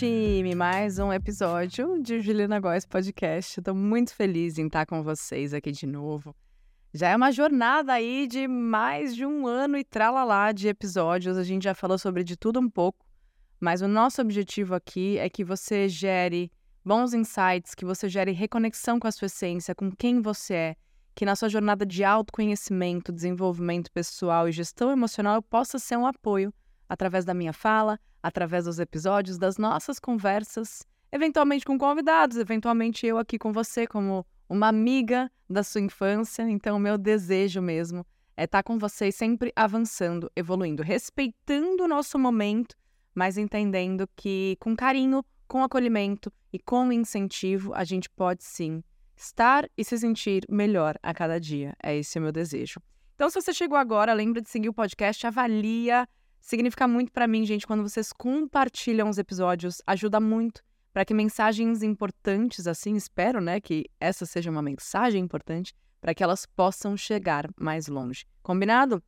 time! Mais um episódio de Juliana Góes Podcast. Estou muito feliz em estar com vocês aqui de novo. Já é uma jornada aí de mais de um ano e tralalá de episódios. A gente já falou sobre de tudo um pouco, mas o nosso objetivo aqui é que você gere bons insights, que você gere reconexão com a sua essência, com quem você é, que na sua jornada de autoconhecimento, desenvolvimento pessoal e gestão emocional eu possa ser um apoio através da minha fala, através dos episódios, das nossas conversas, eventualmente com convidados, eventualmente eu aqui com você como uma amiga da sua infância. Então, o meu desejo mesmo é estar com vocês sempre avançando, evoluindo, respeitando o nosso momento, mas entendendo que com carinho, com acolhimento e com incentivo, a gente pode sim estar e se sentir melhor a cada dia. É esse o meu desejo. Então, se você chegou agora, lembra de seguir o podcast, avalia Significa muito para mim, gente, quando vocês compartilham os episódios, ajuda muito para que mensagens importantes assim, espero, né, que essa seja uma mensagem importante para que elas possam chegar mais longe. Combinado?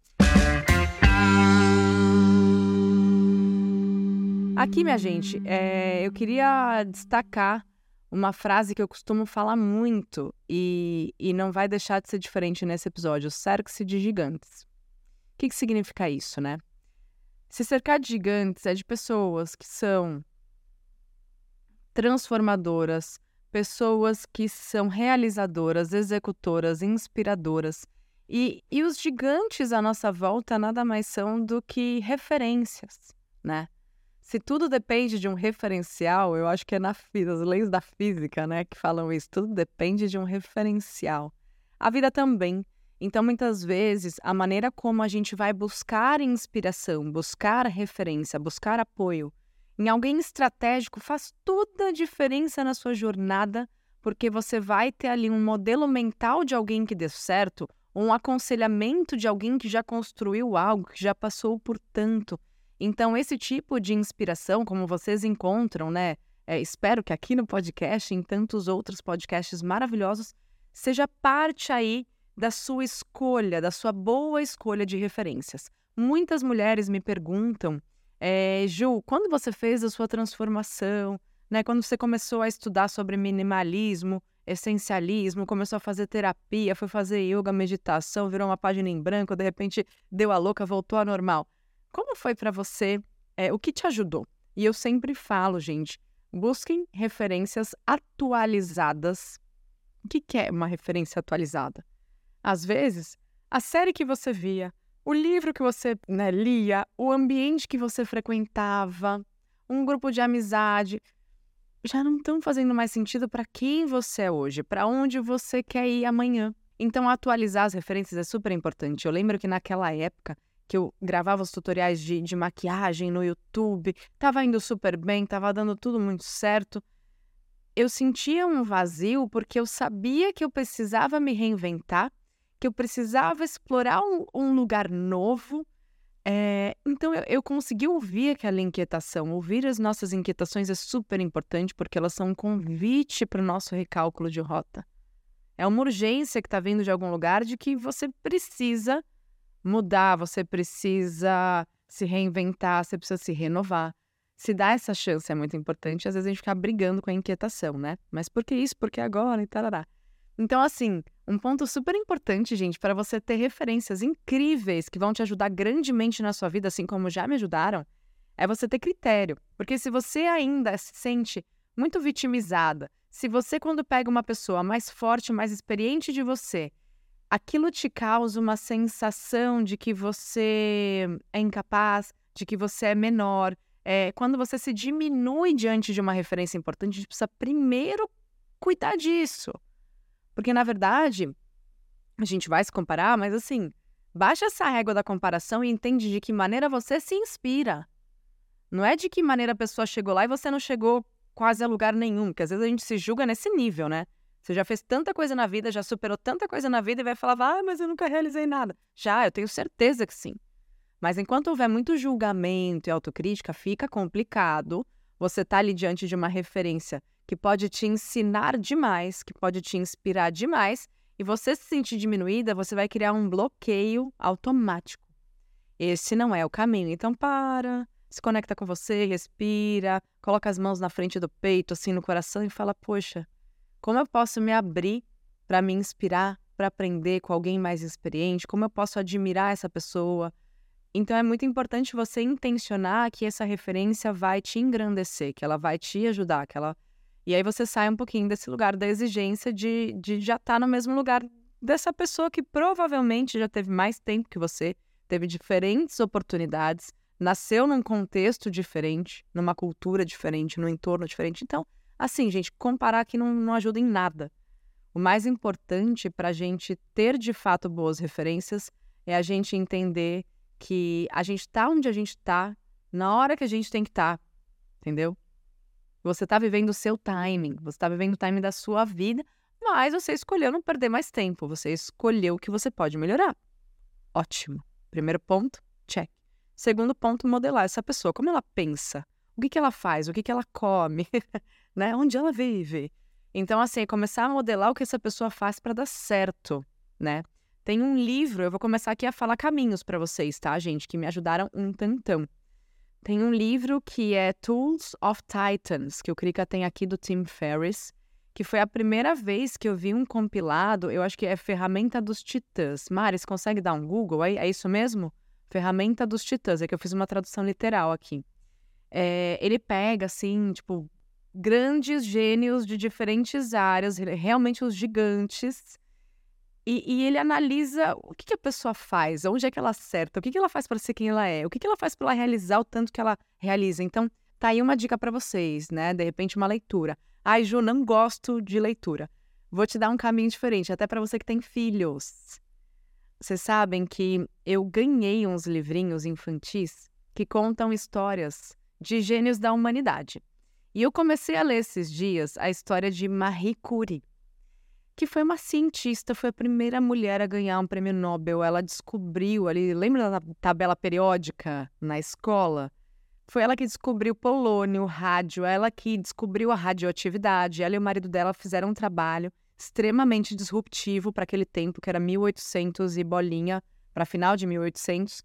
Aqui, minha gente, é, eu queria destacar uma frase que eu costumo falar muito e, e não vai deixar de ser diferente nesse episódio: cerque-se de gigantes. O que, que significa isso, né? Se cercar de gigantes é de pessoas que são transformadoras, pessoas que são realizadoras, executoras, inspiradoras. E, e os gigantes à nossa volta nada mais são do que referências, né? Se tudo depende de um referencial, eu acho que é na as leis da física, né, que falam isso. Tudo depende de um referencial. A vida também. Então, muitas vezes, a maneira como a gente vai buscar inspiração, buscar referência, buscar apoio em alguém estratégico faz toda a diferença na sua jornada, porque você vai ter ali um modelo mental de alguém que deu certo, um aconselhamento de alguém que já construiu algo, que já passou por tanto. Então, esse tipo de inspiração, como vocês encontram, né? É, espero que aqui no podcast em tantos outros podcasts maravilhosos, seja parte aí da sua escolha, da sua boa escolha de referências. Muitas mulheres me perguntam, é, Ju, quando você fez a sua transformação, né, quando você começou a estudar sobre minimalismo, essencialismo, começou a fazer terapia, foi fazer yoga, meditação, virou uma página em branco, de repente deu a louca, voltou ao normal. Como foi para você? É, o que te ajudou? E eu sempre falo, gente, busquem referências atualizadas. O que, que é uma referência atualizada? Às vezes, a série que você via, o livro que você né, lia, o ambiente que você frequentava, um grupo de amizade, já não estão fazendo mais sentido para quem você é hoje, para onde você quer ir amanhã. Então, atualizar as referências é super importante. Eu lembro que naquela época que eu gravava os tutoriais de, de maquiagem no YouTube, estava indo super bem, estava dando tudo muito certo. Eu sentia um vazio porque eu sabia que eu precisava me reinventar que eu precisava explorar um, um lugar novo. É, então eu, eu, consegui ouvir aquela inquietação. Ouvir as nossas inquietações é super importante porque elas são um convite para o nosso recálculo de rota. É uma urgência que está vindo de algum lugar de que você precisa mudar, você precisa se reinventar, você precisa se renovar. Se dar essa chance é muito importante, às vezes a gente fica brigando com a inquietação, né? Mas por que isso? Por que agora? E tarará. Então, assim, um ponto super importante, gente, para você ter referências incríveis que vão te ajudar grandemente na sua vida, assim como já me ajudaram, é você ter critério. Porque se você ainda se sente muito vitimizada, se você, quando pega uma pessoa mais forte, mais experiente de você, aquilo te causa uma sensação de que você é incapaz, de que você é menor. É, quando você se diminui diante de uma referência importante, a gente precisa primeiro cuidar disso. Porque, na verdade, a gente vai se comparar, mas assim, baixa essa régua da comparação e entende de que maneira você se inspira. Não é de que maneira a pessoa chegou lá e você não chegou quase a lugar nenhum, porque às vezes a gente se julga nesse nível, né? Você já fez tanta coisa na vida, já superou tanta coisa na vida e vai falar, ah, mas eu nunca realizei nada. Já, eu tenho certeza que sim. Mas enquanto houver muito julgamento e autocrítica, fica complicado você estar tá ali diante de uma referência que pode te ensinar demais, que pode te inspirar demais, e você se sentir diminuída, você vai criar um bloqueio automático. Esse não é o caminho. Então, para, se conecta com você, respira, coloca as mãos na frente do peito, assim, no coração e fala: Poxa, como eu posso me abrir para me inspirar, para aprender com alguém mais experiente? Como eu posso admirar essa pessoa? Então é muito importante você intencionar que essa referência vai te engrandecer, que ela vai te ajudar, que ela e aí você sai um pouquinho desse lugar da exigência de, de já estar tá no mesmo lugar dessa pessoa que provavelmente já teve mais tempo que você, teve diferentes oportunidades, nasceu num contexto diferente, numa cultura diferente, num entorno diferente. Então, assim, gente, comparar aqui não, não ajuda em nada. O mais importante para a gente ter de fato boas referências é a gente entender que a gente está onde a gente está na hora que a gente tem que estar, tá, entendeu? Você está vivendo o seu timing, você está vivendo o timing da sua vida, mas você escolheu não perder mais tempo, você escolheu o que você pode melhorar. Ótimo. Primeiro ponto, check. Segundo ponto, modelar essa pessoa, como ela pensa, o que, que ela faz, o que, que ela come, né? onde ela vive. Então, assim, começar a modelar o que essa pessoa faz para dar certo, né? Tem um livro, eu vou começar aqui a falar caminhos para vocês, tá, gente, que me ajudaram um tantão. Tem um livro que é Tools of Titans, que o Krika tem aqui do Tim Ferriss, que foi a primeira vez que eu vi um compilado, eu acho que é Ferramenta dos Titãs. Maris, consegue dar um Google aí? É isso mesmo? Ferramenta dos Titãs, é que eu fiz uma tradução literal aqui. É, ele pega, assim, tipo, grandes gênios de diferentes áreas, realmente os gigantes, e, e, ele analisa o que, que, a pessoa faz, onde é que ela acerta, o que, que ela faz para ser quem ela é, o que, que ela faz para ela realizar o tanto que ela realiza. Então, tá aí uma dica para vocês, né? De repente, uma leitura. Ai, Ju, não gosto de leitura. Vou te dar um caminho diferente, até para você que tem filhos. Vocês sabem que eu ganhei uns livrinhos infantis que contam histórias de gênios da humanidade. E eu comecei a ler esses dias a história de Marie Curie que foi uma cientista, foi a primeira mulher a ganhar um prêmio Nobel. Ela descobriu ali, lembra da tabela periódica na escola? Foi ela que descobriu polônio, o rádio, ela que descobriu a radioatividade. Ela e o marido dela fizeram um trabalho extremamente disruptivo para aquele tempo, que era 1800 e bolinha, para final de 1800.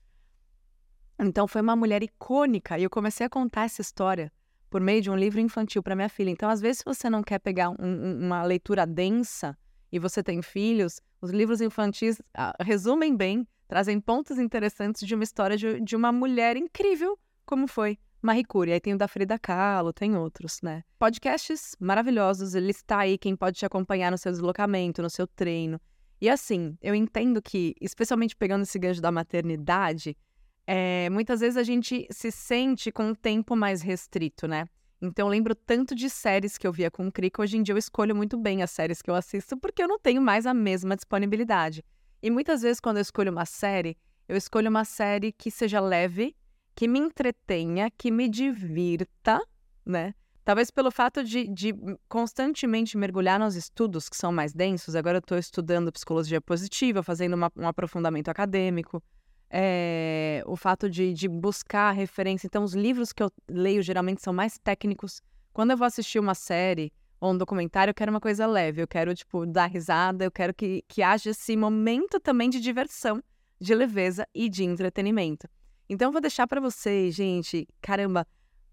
Então foi uma mulher icônica e eu comecei a contar essa história por meio de um livro infantil para minha filha. Então, às vezes, se você não quer pegar um, uma leitura densa e você tem filhos, os livros infantis ah, resumem bem, trazem pontos interessantes de uma história de, de uma mulher incrível, como foi Marie Curie. Aí tem o da Frida Kahlo, tem outros, né? Podcasts maravilhosos, ele está aí, quem pode te acompanhar no seu deslocamento, no seu treino. E assim, eu entendo que, especialmente pegando esse gancho da maternidade, é, muitas vezes a gente se sente com um tempo mais restrito, né? Então eu lembro tanto de séries que eu via com o Crick, hoje em dia eu escolho muito bem as séries que eu assisto porque eu não tenho mais a mesma disponibilidade. E muitas vezes quando eu escolho uma série, eu escolho uma série que seja leve, que me entretenha, que me divirta, né? Talvez pelo fato de, de constantemente mergulhar nos estudos que são mais densos, agora eu estou estudando psicologia positiva, fazendo uma, um aprofundamento acadêmico é, o fato de, de buscar referência. Então, os livros que eu leio geralmente são mais técnicos. Quando eu vou assistir uma série ou um documentário, eu quero uma coisa leve, eu quero, tipo, dar risada, eu quero que, que haja esse momento também de diversão, de leveza e de entretenimento. Então, vou deixar para vocês, gente, caramba,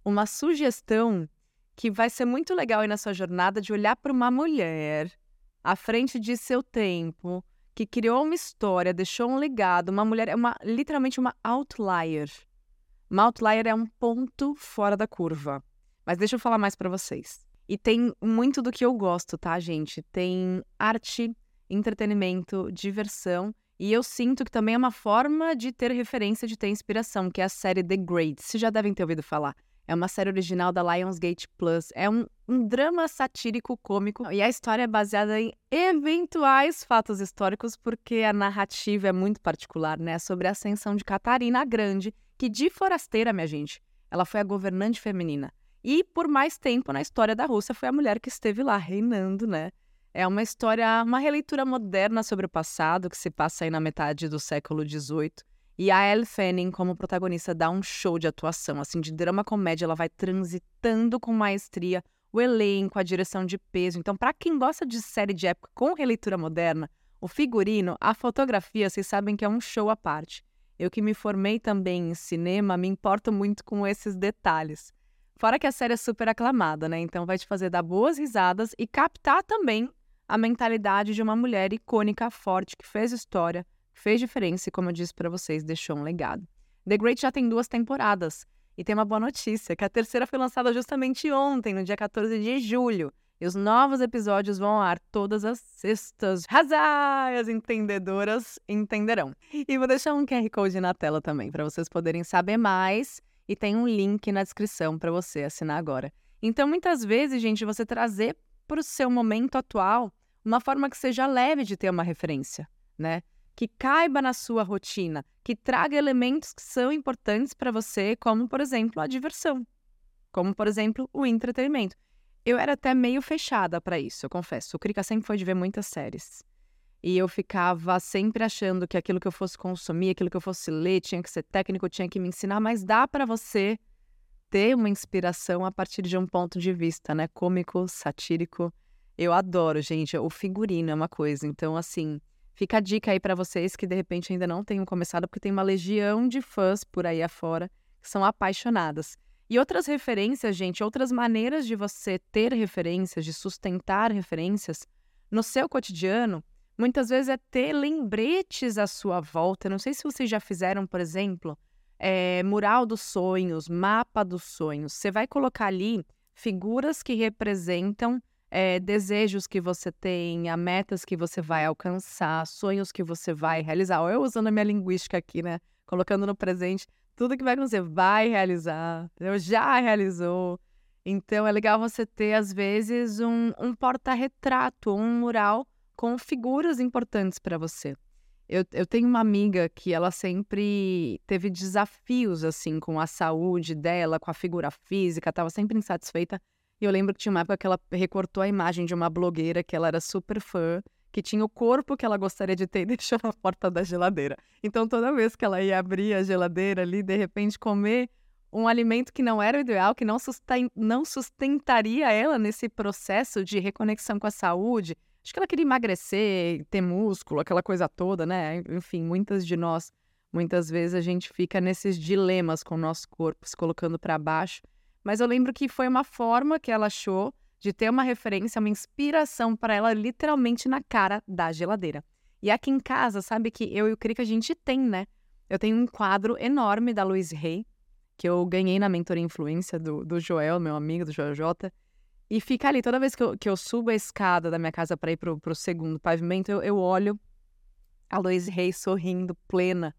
uma sugestão que vai ser muito legal aí na sua jornada de olhar para uma mulher à frente de seu tempo, que criou uma história, deixou um legado, uma mulher, é uma literalmente uma outlier. Uma outlier é um ponto fora da curva. Mas deixa eu falar mais para vocês. E tem muito do que eu gosto, tá, gente? Tem arte, entretenimento, diversão. E eu sinto que também é uma forma de ter referência, de ter inspiração, que é a série The Great. Vocês já devem ter ouvido falar. É uma série original da Lionsgate Plus. É um, um drama satírico cômico e a história é baseada em eventuais fatos históricos, porque a narrativa é muito particular, né? Sobre a ascensão de Catarina a Grande, que de forasteira, minha gente, ela foi a governante feminina. E por mais tempo na história da Rússia foi a mulher que esteve lá reinando, né? É uma história, uma releitura moderna sobre o passado que se passa aí na metade do século XVIII e a Elle Fanning, como protagonista, dá um show de atuação, assim, de drama comédia. Ela vai transitando com maestria o elenco, a direção de peso. Então, para quem gosta de série de época com releitura moderna, o figurino, a fotografia, vocês sabem que é um show à parte. Eu que me formei também em cinema, me importo muito com esses detalhes. Fora que a série é super aclamada, né? Então vai te fazer dar boas risadas e captar também a mentalidade de uma mulher icônica, forte, que fez história, fez diferença e, como eu disse para vocês, deixou um legado. The Great já tem duas temporadas. E tem uma boa notícia, que a terceira foi lançada justamente ontem, no dia 14 de julho. E os novos episódios vão ao ar todas as sextas. Razai! As entendedoras entenderão. E vou deixar um QR Code na tela também, para vocês poderem saber mais. E tem um link na descrição para você assinar agora. Então, muitas vezes, gente, você trazer para o seu momento atual uma forma que seja leve de ter uma referência, né? Que caiba na sua rotina, que traga elementos que são importantes para você, como, por exemplo, a diversão, como, por exemplo, o entretenimento. Eu era até meio fechada para isso, eu confesso. O Krika sempre foi de ver muitas séries. E eu ficava sempre achando que aquilo que eu fosse consumir, aquilo que eu fosse ler, tinha que ser técnico, tinha que me ensinar, mas dá para você ter uma inspiração a partir de um ponto de vista, né, cômico, satírico. Eu adoro, gente, o figurino é uma coisa. Então, assim, fica a dica aí para vocês que de repente ainda não tenham começado, porque tem uma legião de fãs por aí afora que são apaixonadas. E outras referências, gente, outras maneiras de você ter referências, de sustentar referências no seu cotidiano, muitas vezes é ter lembretes à sua volta. Não sei se vocês já fizeram, por exemplo, é, mural dos sonhos, mapa dos sonhos. Você vai colocar ali figuras que representam é, desejos que você tenha, metas que você vai alcançar, sonhos que você vai realizar. Ou eu usando a minha linguística aqui, né? Colocando no presente tudo que vai acontecer, vai realizar, entendeu? já realizou. Então é legal você ter, às vezes, um, um porta-retrato, um mural com figuras importantes para você. Eu, eu tenho uma amiga que ela sempre teve desafios assim com a saúde dela, com a figura física, estava sempre insatisfeita. E eu lembro que tinha uma época que ela recortou a imagem de uma blogueira que ela era super fã que tinha o corpo que ela gostaria de ter e deixou na porta da geladeira. Então, toda vez que ela ia abrir a geladeira ali, de repente comer um alimento que não era o ideal, que não, susten não sustentaria ela nesse processo de reconexão com a saúde. Acho que ela queria emagrecer, ter músculo, aquela coisa toda, né? Enfim, muitas de nós, muitas vezes a gente fica nesses dilemas com o nosso corpo, se colocando para baixo. Mas eu lembro que foi uma forma que ela achou de ter uma referência, uma inspiração para ela literalmente na cara da geladeira. E aqui em casa, sabe que eu e o Crica a gente tem, né? Eu tenho um quadro enorme da Luiz Rey, que eu ganhei na mentoria influência do, do Joel, meu amigo, do Joel J. E fica ali, toda vez que eu, que eu subo a escada da minha casa para ir pro, pro segundo pavimento, eu, eu olho a Luiz Rey sorrindo, plena.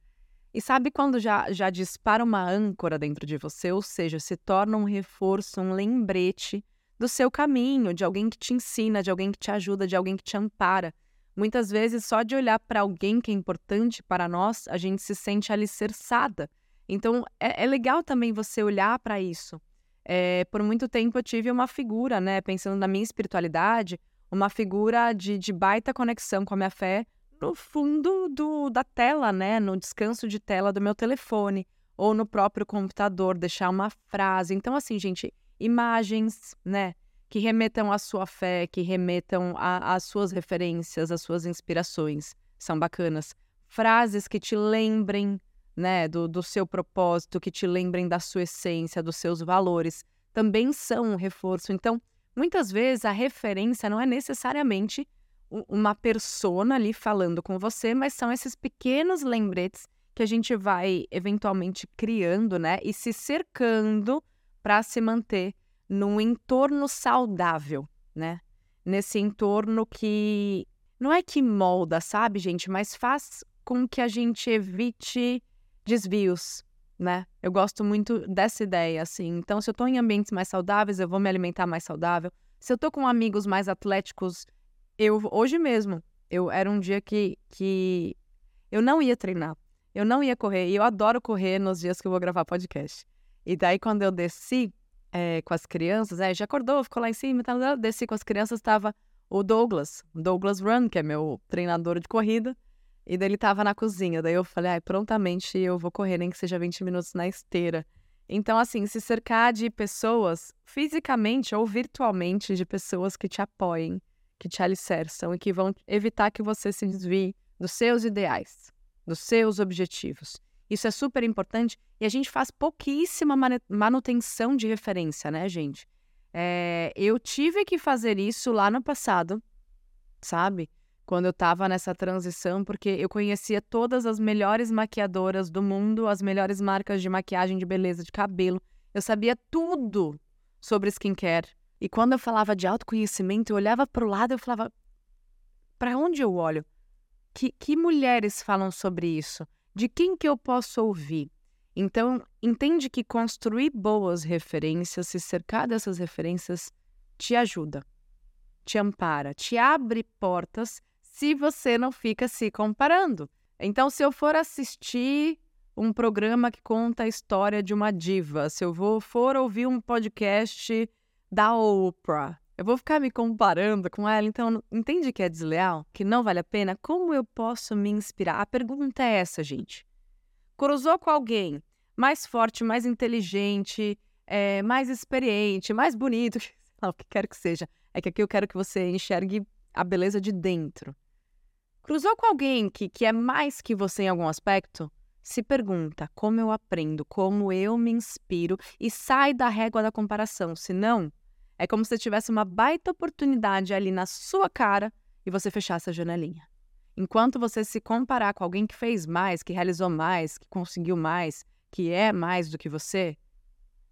E sabe quando já, já dispara uma âncora dentro de você? Ou seja, se torna um reforço, um lembrete do seu caminho, de alguém que te ensina, de alguém que te ajuda, de alguém que te ampara. Muitas vezes, só de olhar para alguém que é importante para nós, a gente se sente alicerçada. Então, é, é legal também você olhar para isso. É, por muito tempo eu tive uma figura, né, pensando na minha espiritualidade, uma figura de, de baita conexão com a minha fé no fundo do, da tela, né, no descanso de tela do meu telefone ou no próprio computador, deixar uma frase. Então, assim, gente, imagens, né? Que remetam à sua fé, que remetam às suas referências, às suas inspirações. São bacanas. Frases que te lembrem, né, do, do seu propósito, que te lembrem da sua essência, dos seus valores, também são um reforço. Então, muitas vezes a referência não é necessariamente uma persona ali falando com você, mas são esses pequenos lembretes que a gente vai eventualmente criando, né, e se cercando para se manter num entorno saudável, né? Nesse entorno que não é que molda, sabe, gente, mas faz com que a gente evite desvios, né? Eu gosto muito dessa ideia, assim. Então, se eu estou em ambientes mais saudáveis, eu vou me alimentar mais saudável. Se eu estou com amigos mais atléticos, eu hoje mesmo, eu era um dia que, que eu não ia treinar, eu não ia correr. E eu adoro correr nos dias que eu vou gravar podcast. E daí, quando eu desci é, com as crianças, é, já acordou, ficou lá em cima, tá, desci com as crianças, estava o Douglas, Douglas Run, que é meu treinador de corrida, e daí ele estava na cozinha. Daí eu falei, ah, prontamente eu vou correr, nem que seja 20 minutos na esteira. Então, assim, se cercar de pessoas, fisicamente ou virtualmente, de pessoas que te apoiem, que te alicerçam e que vão evitar que você se desvie dos seus ideais, dos seus objetivos. Isso é super importante e a gente faz pouquíssima manutenção de referência, né, gente? É, eu tive que fazer isso lá no passado, sabe? Quando eu tava nessa transição, porque eu conhecia todas as melhores maquiadoras do mundo, as melhores marcas de maquiagem, de beleza, de cabelo. Eu sabia tudo sobre skincare. E quando eu falava de autoconhecimento, eu olhava para o lado e eu falava: para onde eu olho? Que, que mulheres falam sobre isso? De quem que eu posso ouvir? Então, entende que construir boas referências, se cercar dessas referências, te ajuda, te ampara, te abre portas se você não fica se comparando. Então, se eu for assistir um programa que conta a história de uma diva, se eu vou, for ouvir um podcast da Oprah, eu vou ficar me comparando com ela, então entende que é desleal? Que não vale a pena? Como eu posso me inspirar? A pergunta é essa, gente. Cruzou com alguém mais forte, mais inteligente, é, mais experiente, mais bonito, o que quer que seja. É que aqui eu quero que você enxergue a beleza de dentro. Cruzou com alguém que, que é mais que você em algum aspecto? Se pergunta como eu aprendo, como eu me inspiro e sai da régua da comparação. Se não, é como se tivesse uma baita oportunidade ali na sua cara e você fechasse a janelinha. Enquanto você se comparar com alguém que fez mais, que realizou mais, que conseguiu mais, que é mais do que você,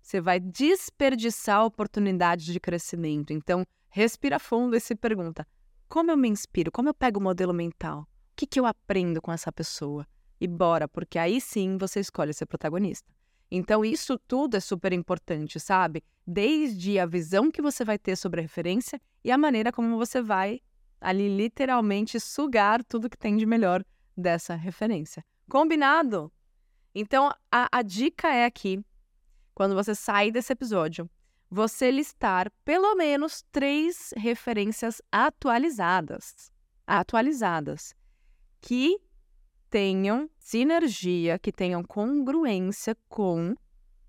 você vai desperdiçar a oportunidade de crescimento. Então, respira fundo e se pergunta: como eu me inspiro? Como eu pego o modelo mental? O que, que eu aprendo com essa pessoa? E bora, porque aí sim você escolhe ser protagonista. Então, isso tudo é super importante, sabe? Desde a visão que você vai ter sobre a referência e a maneira como você vai ali literalmente sugar tudo que tem de melhor dessa referência. Combinado? Então, a, a dica é aqui, quando você sair desse episódio, você listar pelo menos três referências atualizadas. Atualizadas. Que tenham sinergia, que tenham congruência com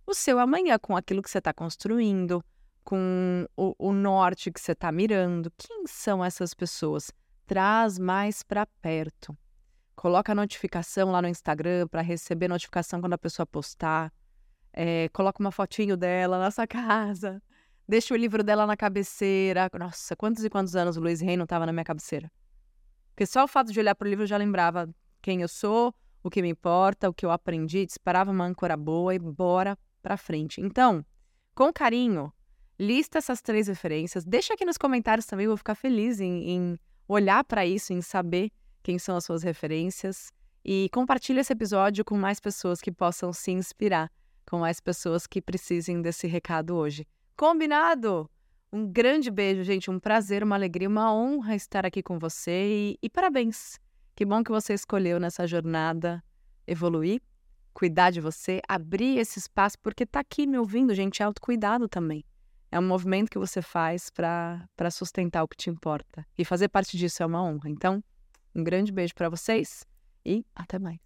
o seu amanhã, com aquilo que você está construindo, com o, o norte que você está mirando. Quem são essas pessoas? Traz mais para perto. Coloca a notificação lá no Instagram para receber notificação quando a pessoa postar. É, coloca uma fotinho dela na sua casa. Deixa o livro dela na cabeceira. Nossa, quantos e quantos anos o Luiz Reino estava na minha cabeceira? Porque só o fato de olhar para o livro eu já lembrava quem eu sou, o que me importa, o que eu aprendi, disparava uma âncora boa e bora pra frente. Então, com carinho, lista essas três referências. Deixa aqui nos comentários também, vou ficar feliz em, em olhar para isso, em saber quem são as suas referências. E compartilhe esse episódio com mais pessoas que possam se inspirar, com mais pessoas que precisem desse recado hoje. Combinado? Um grande beijo, gente. Um prazer, uma alegria, uma honra estar aqui com você e, e parabéns! Que bom que você escolheu nessa jornada evoluir, cuidar de você, abrir esse espaço, porque tá aqui me ouvindo, gente, é autocuidado também. É um movimento que você faz para sustentar o que te importa. E fazer parte disso é uma honra. Então, um grande beijo para vocês e até mais.